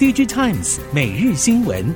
DigiTimes 每日新闻，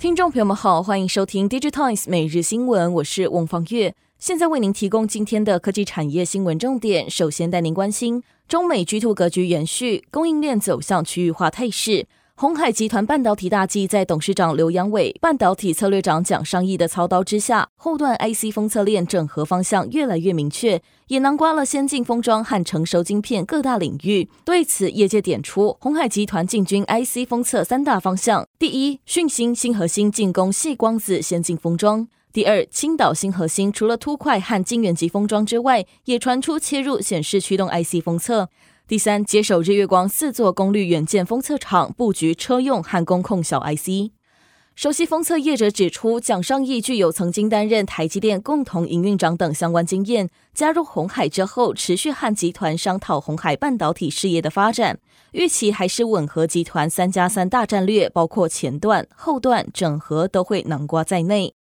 听众朋友们好，欢迎收听 DigiTimes 每日新闻，我是翁方月，现在为您提供今天的科技产业新闻重点。首先带您关心中美 G2 格局延续，供应链走向区域化态势。鸿海集团半导体大计在董事长刘扬伟、半导体策略长蒋尚义的操刀之下，后段 IC 封测链整合方向越来越明确，也囊括了先进封装和成熟晶片各大领域。对此，业界点出，鸿海集团进军 IC 封测三大方向：第一，讯芯新核心进攻细光子先进封装；第二，青岛新核心除了凸块和晶圆级封装之外，也传出切入显示驱动 IC 封测。第三，接手日月光四座功率元件封测厂，布局车用和工控小 IC。熟悉封测业者指出，蒋尚义具有曾经担任台积电共同营运长等相关经验，加入红海之后，持续和集团商讨红海半导体事业的发展，预期还是吻合集团三加三大战略，包括前段、后段整合都会囊括在内。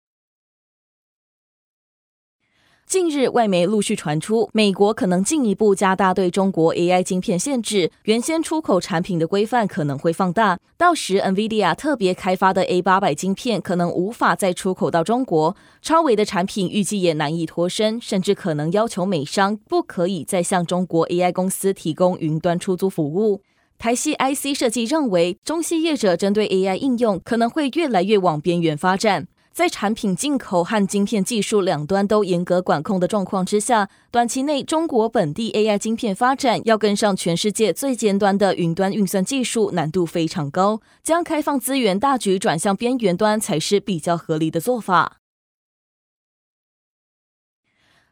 近日，外媒陆续传出，美国可能进一步加大对中国 AI 晶片限制，原先出口产品的规范可能会放大，到时 NVIDIA 特别开发的 A 八百晶片可能无法再出口到中国，超微的产品预计也难以脱身，甚至可能要求美商不可以再向中国 AI 公司提供云端出租服务。台系 IC 设计认为，中矽业者针对 AI 应用可能会越来越往边缘发展。在产品进口和晶片技术两端都严格管控的状况之下，短期内中国本地 AI 晶片发展要跟上全世界最尖端的云端运算技术，难度非常高。将开放资源大局转向边缘端才是比较合理的做法。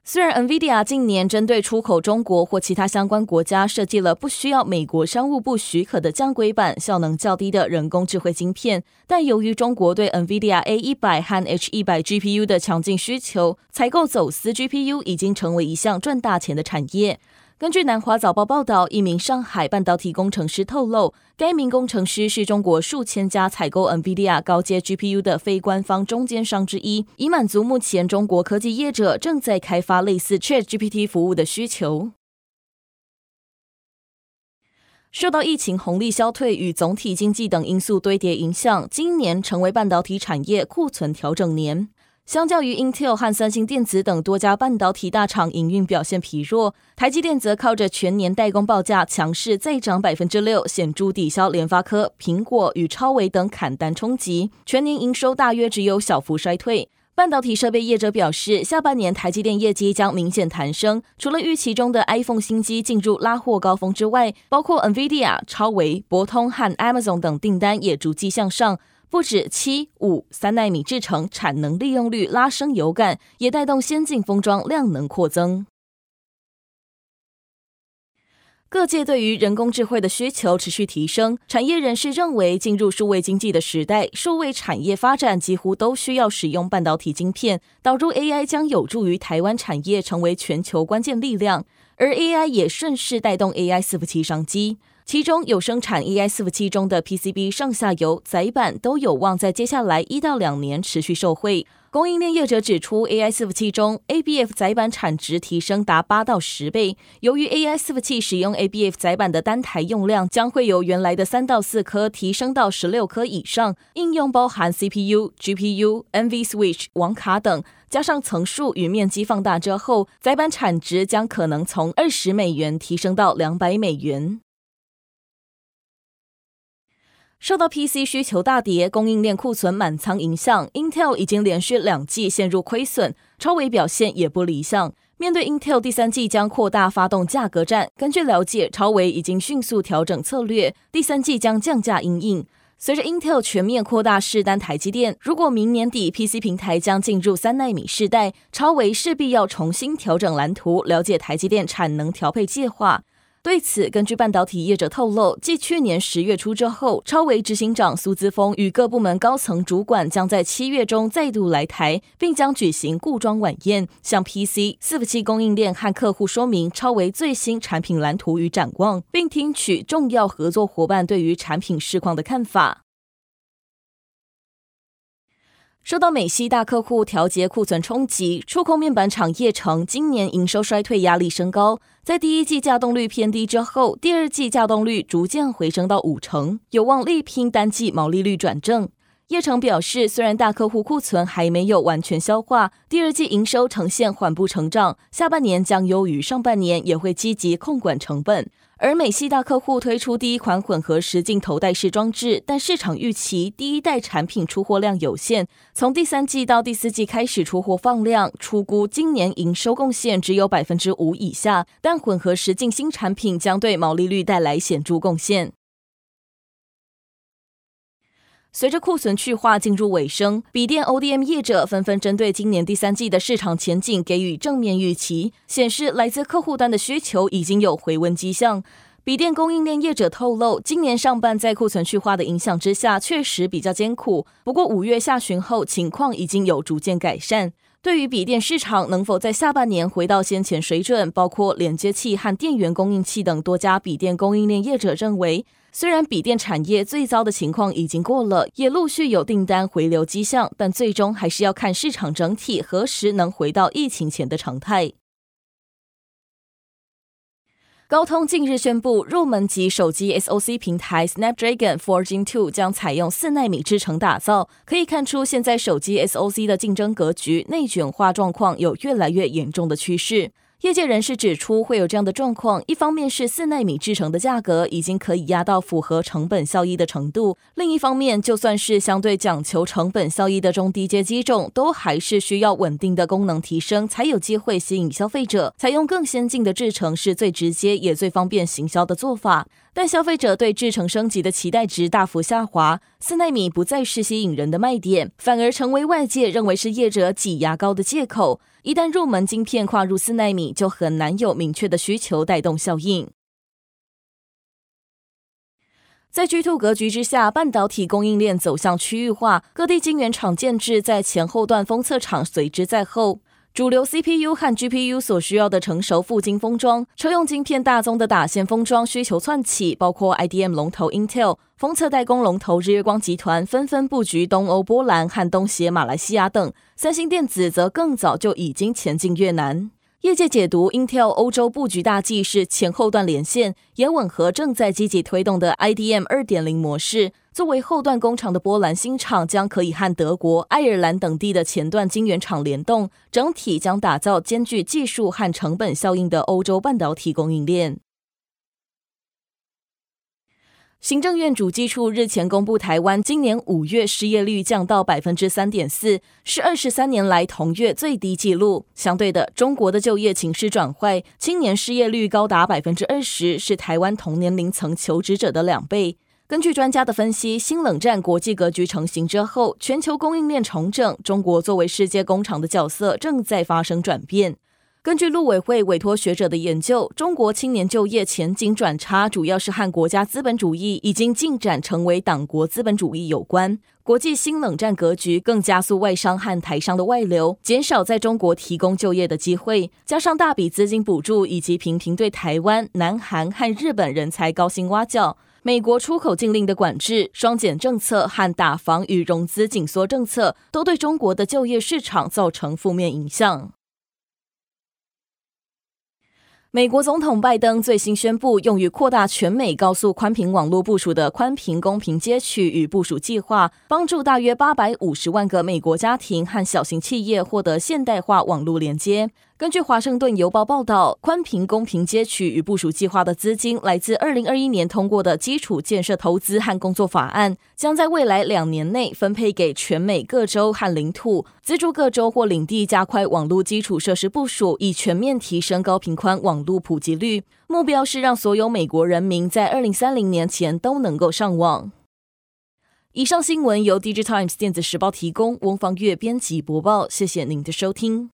虽然 NVIDIA 近年针对出口中国或其他相关国家设计了不需要美国商务部许可的降规版、效能较低的人工智慧晶片，但由于中国对 NVIDIA A100 和 H100 GPU 的强劲需求，采购走私 GPU 已经成为一项赚大钱的产业。根据南华早报报道，一名上海半导体工程师透露，该名工程师是中国数千家采购 NVIDIA 高阶 GPU 的非官方中间商之一，以满足目前中国科技业者正在开发类似 ChatGPT 服务的需求。受到疫情红利消退与总体经济等因素堆叠影响，今年成为半导体产业库存调整年。相较于 Intel 和三星电子等多家半导体大厂营运表现疲弱，台积电则靠着全年代工报价强势再涨百分之六，显著抵消联发科、苹果与超微等砍单冲击，全年营收大约只有小幅衰退。半导体设备业者表示，下半年台积电业绩将明显弹升，除了预期中的 iPhone 新机进入拉货高峰之外，包括 NVIDIA、超微、博通和 Amazon 等订单也逐季向上。不止七五三奈米制程产能利用率拉升有感，也带动先进封装量能扩增。各界对于人工智慧的需求持续提升，产业人士认为，进入数位经济的时代，数位产业发展几乎都需要使用半导体晶片，导入 AI 将有助于台湾产业成为全球关键力量，而 AI 也顺势带动 AI 伺服器商机。其中有生产 AI 伺服器中的 PCB 上下游载板都有望在接下来一到两年持续受惠。供应链业者指出，AI 伺服器中 ABF 载板产值提升达八到十倍。由于 AI 伺服器使用 ABF 载板的单台用量将会由原来的三到四颗提升到十六颗以上，应用包含 CPU、GPU、NV Switch、网卡等，加上层数与面积放大之后，载板产值将可能从二十美元提升到两百美元。受到 PC 需求大跌、供应链库存满仓影响，Intel 已经连续两季陷入亏损，超微表现也不理想。面对 Intel 第三季将扩大发动价格战，根据了解，超微已经迅速调整策略，第三季将降价因应。随着 Intel 全面扩大试单台积电，如果明年底 PC 平台将进入三纳米世代，超维势必要重新调整蓝图，了解台积电产能调配计划。对此，根据半导体业者透露，继去年十月初之后，超维执行长苏姿峰与各部门高层主管将在七月中再度来台，并将举行固庄晚宴，向 PC 伺服器供应链和客户说明超维最新产品蓝图与展望，并听取重要合作伙伴对于产品市况的看法。受到美系大客户调节库存冲击，触控面板厂业成今年营收衰退压力升高。在第一季稼动率偏低之后，第二季稼动率逐渐回升到五成，有望力拼单季毛利率转正。叶成表示，虽然大客户库存还没有完全消化，第二季营收呈现缓步成长，下半年将优于上半年，也会积极控管成本。而美系大客户推出第一款混合实镜头戴式装置，但市场预期第一代产品出货量有限，从第三季到第四季开始出货放量，初估今年营收贡献只有百分之五以下，但混合实镜新产品将对毛利率带来显著贡献。随着库存去化进入尾声，笔电 ODM 业者纷纷针对今年第三季的市场前景给予正面预期，显示来自客户端的需求已经有回温迹象。笔电供应链业者透露，今年上半在库存去化的影响之下，确实比较艰苦。不过五月下旬后，情况已经有逐渐改善。对于笔电市场能否在下半年回到先前水准，包括连接器和电源供应器等多家笔电供应链业者认为。虽然笔电产业最糟的情况已经过了，也陆续有订单回流迹象，但最终还是要看市场整体何时能回到疫情前的常态。高通近日宣布，入门级手机 SoC 平台 Snapdragon 4 Gen 2将采用四纳米制程打造，可以看出现在手机 SoC 的竞争格局内卷化状况有越来越严重的趋势。业界人士指出，会有这样的状况，一方面是四纳米制程的价格已经可以压到符合成本效益的程度，另一方面，就算是相对讲求成本效益的中低阶机种，都还是需要稳定的功能提升，才有机会吸引消费者。采用更先进的制程是最直接也最方便行销的做法。但消费者对制程升级的期待值大幅下滑，四纳米不再是吸引人的卖点，反而成为外界认为是业者挤牙膏的借口。一旦入门晶片跨入四纳米，就很难有明确的需求带动效应。在 G2 格局之下，半导体供应链走向区域化，各地晶圆厂建制在前后段封测厂随之在后。主流 CPU 和 GPU 所需要的成熟覆晶封装，车用晶片大宗的打线封装需求窜起，包括 IDM 龙头 Intel、封测代工龙头日月光集团纷纷布局东欧波兰和东协马来西亚等，三星电子则更早就已经前进越南。业界解读，Intel 欧洲布局大计是前后段连线，也吻合正在积极推动的 IDM 二点零模式。作为后段工厂的波兰新厂，将可以和德国、爱尔兰等地的前段晶圆厂联动，整体将打造兼具技术和成本效应的欧洲半导体供应链。行政院主计处日前公布，台湾今年五月失业率降到百分之三点四，是二十三年来同月最低纪录。相对的，中国的就业情势转坏，青年失业率高达百分之二十，是台湾同年龄层求职者的两倍。根据专家的分析，新冷战国际格局成型之后，全球供应链重整，中国作为世界工厂的角色正在发生转变。根据陆委会委托学者的研究，中国青年就业前景转差，主要是和国家资本主义已经进展成为党国资本主义有关。国际新冷战格局更加速外商和台商的外流，减少在中国提供就业的机会。加上大笔资金补助以及频频对台湾、南韩和日本人才高薪挖角，美国出口禁令的管制、双减政策和打防与融资紧缩政策，都对中国的就业市场造成负面影响。美国总统拜登最新宣布，用于扩大全美高速宽频网络部署的宽频公平街区与部署计划，帮助大约八百五十万个美国家庭和小型企业获得现代化网络连接。根据《华盛顿邮报》报道，宽频公平接取与部署计划的资金来自二零二一年通过的基础建设投资和工作法案，将在未来两年内分配给全美各州和领土，资助各州或领地加快网络基础设施部署，以全面提升高频宽网络普及率。目标是让所有美国人民在二零三零年前都能够上网。以上新闻由《DigiTimes 电子时报》提供，翁方月编辑播报。谢谢您的收听。